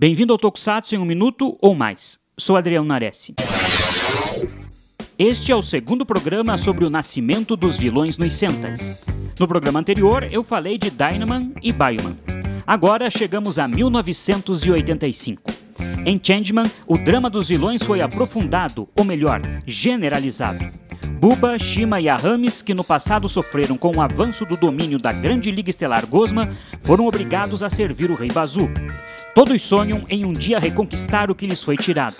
Bem-vindo ao Tokusatsu em um minuto ou mais. Sou Adriano Nares. Este é o segundo programa sobre o nascimento dos vilões nos Sentais. No programa anterior, eu falei de Dynaman e Bioman. Agora chegamos a 1985. Em Changeman, o drama dos vilões foi aprofundado, ou melhor, generalizado. Buba, Shima e Aramis, que no passado sofreram com o avanço do domínio da grande Liga Estelar Gosma, foram obrigados a servir o Rei Bazu. Todos sonham em um dia reconquistar o que lhes foi tirado.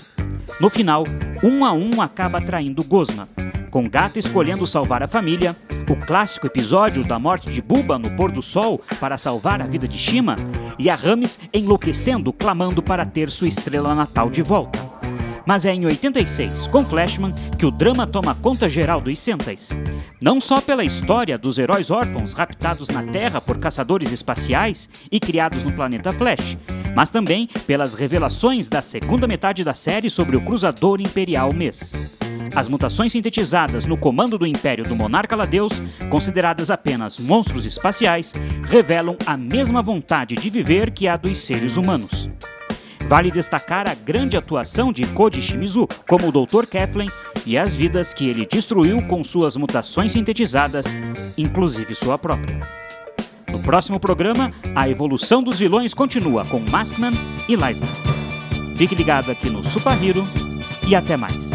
No final, um a um acaba traindo Gosma, com Gata escolhendo salvar a família, o clássico episódio da morte de Buba no pôr do sol para salvar a vida de Shima, e a Rames enlouquecendo, clamando para ter sua estrela natal de volta. Mas é em 86, com Flashman, que o drama toma conta geral dos Sentais. Não só pela história dos heróis órfãos raptados na Terra por caçadores espaciais e criados no planeta Flash, mas também pelas revelações da segunda metade da série sobre o Cruzador Imperial Mês. As mutações sintetizadas no comando do Império do Monarca Ladeus, consideradas apenas monstros espaciais, revelam a mesma vontade de viver que a dos seres humanos. Vale destacar a grande atuação de Koji Shimizu como o Dr. Keflen e as vidas que ele destruiu com suas mutações sintetizadas, inclusive sua própria. No próximo programa, a evolução dos vilões continua com Maskman e Lightman. Fique ligado aqui no Super Hero e até mais.